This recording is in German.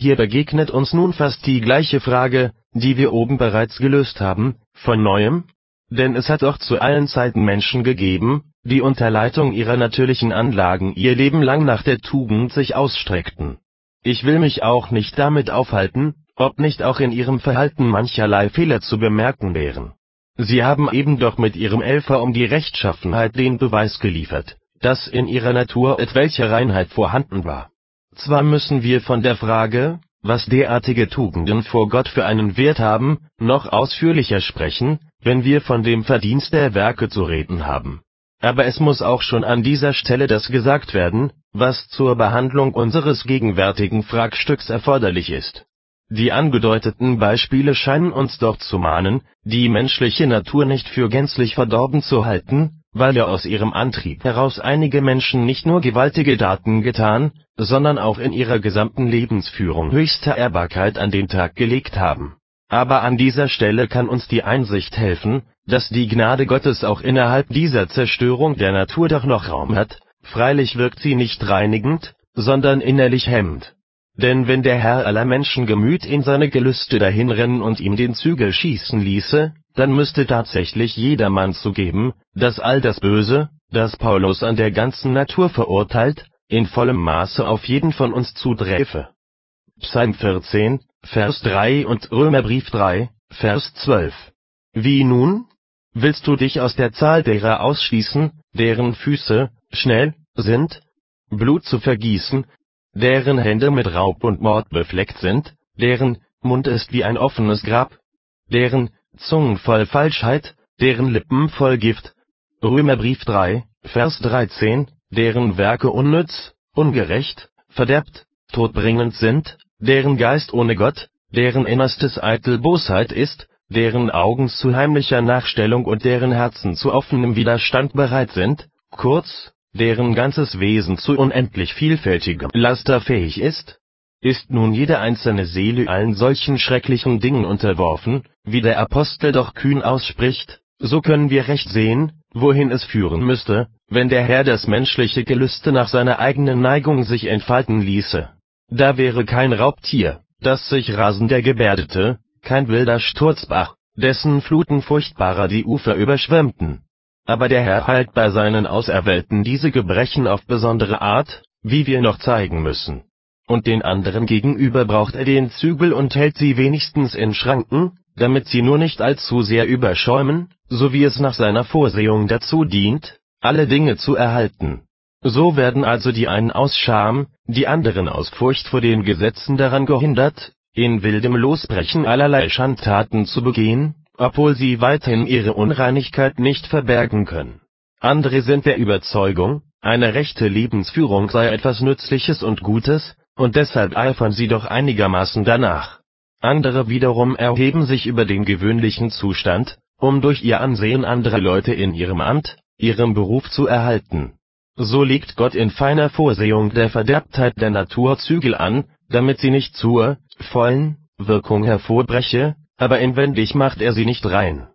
Hier begegnet uns nun fast die gleiche Frage, die wir oben bereits gelöst haben, von neuem? Denn es hat doch zu allen Zeiten Menschen gegeben, die unter Leitung ihrer natürlichen Anlagen ihr Leben lang nach der Tugend sich ausstreckten. Ich will mich auch nicht damit aufhalten, ob nicht auch in ihrem Verhalten mancherlei Fehler zu bemerken wären. Sie haben eben doch mit ihrem Elfer um die Rechtschaffenheit den Beweis geliefert, dass in ihrer Natur etwelche Reinheit vorhanden war. Zwar müssen wir von der Frage, was derartige Tugenden vor Gott für einen Wert haben, noch ausführlicher sprechen, wenn wir von dem Verdienst der Werke zu reden haben. Aber es muss auch schon an dieser Stelle das gesagt werden, was zur Behandlung unseres gegenwärtigen Fragstücks erforderlich ist. Die angedeuteten Beispiele scheinen uns doch zu mahnen, die menschliche Natur nicht für gänzlich verdorben zu halten, weil ja aus ihrem Antrieb heraus einige Menschen nicht nur gewaltige Taten getan, sondern auch in ihrer gesamten Lebensführung höchste Ehrbarkeit an den Tag gelegt haben. Aber an dieser Stelle kann uns die Einsicht helfen, dass die Gnade Gottes auch innerhalb dieser Zerstörung der Natur doch noch Raum hat, freilich wirkt sie nicht reinigend, sondern innerlich hemmend denn wenn der Herr aller Menschen Gemüt in seine Gelüste dahinrennen und ihm den Zügel schießen ließe, dann müsste tatsächlich jedermann zugeben, dass all das Böse, das Paulus an der ganzen Natur verurteilt, in vollem Maße auf jeden von uns zuträfe. Psalm 14, Vers 3 und Römerbrief 3, Vers 12. Wie nun? Willst du dich aus der Zahl derer ausschließen, deren Füße, schnell, sind, Blut zu vergießen, deren Hände mit Raub und Mord befleckt sind, deren Mund ist wie ein offenes Grab, deren Zungen voll Falschheit, deren Lippen voll Gift. Römerbrief 3, Vers 13, deren Werke unnütz, ungerecht, verderbt, todbringend sind, deren Geist ohne Gott, deren Innerstes eitel Bosheit ist, deren Augen zu heimlicher Nachstellung und deren Herzen zu offenem Widerstand bereit sind, kurz, deren ganzes Wesen zu unendlich vielfältigem Laster fähig ist? Ist nun jede einzelne Seele allen solchen schrecklichen Dingen unterworfen, wie der Apostel doch kühn ausspricht, so können wir recht sehen, wohin es führen müsste, wenn der Herr das menschliche Gelüste nach seiner eigenen Neigung sich entfalten ließe. Da wäre kein Raubtier, das sich rasender gebärdete, kein wilder Sturzbach, dessen Fluten furchtbarer die Ufer überschwemmten, aber der Herr heilt bei seinen Auserwählten diese Gebrechen auf besondere Art, wie wir noch zeigen müssen. Und den anderen gegenüber braucht er den Zügel und hält sie wenigstens in Schranken, damit sie nur nicht allzu sehr überschäumen, so wie es nach seiner Vorsehung dazu dient, alle Dinge zu erhalten. So werden also die einen aus Scham, die anderen aus Furcht vor den Gesetzen daran gehindert, in wildem Losbrechen allerlei Schandtaten zu begehen, obwohl sie weiterhin ihre Unreinigkeit nicht verbergen können. Andere sind der Überzeugung, eine rechte Lebensführung sei etwas Nützliches und Gutes, und deshalb eifern sie doch einigermaßen danach. Andere wiederum erheben sich über den gewöhnlichen Zustand, um durch ihr Ansehen andere Leute in ihrem Amt, ihrem Beruf zu erhalten. So legt Gott in feiner Vorsehung der Verderbtheit der Natur Zügel an, damit sie nicht zur vollen Wirkung hervorbreche, aber inwendig macht er sie nicht rein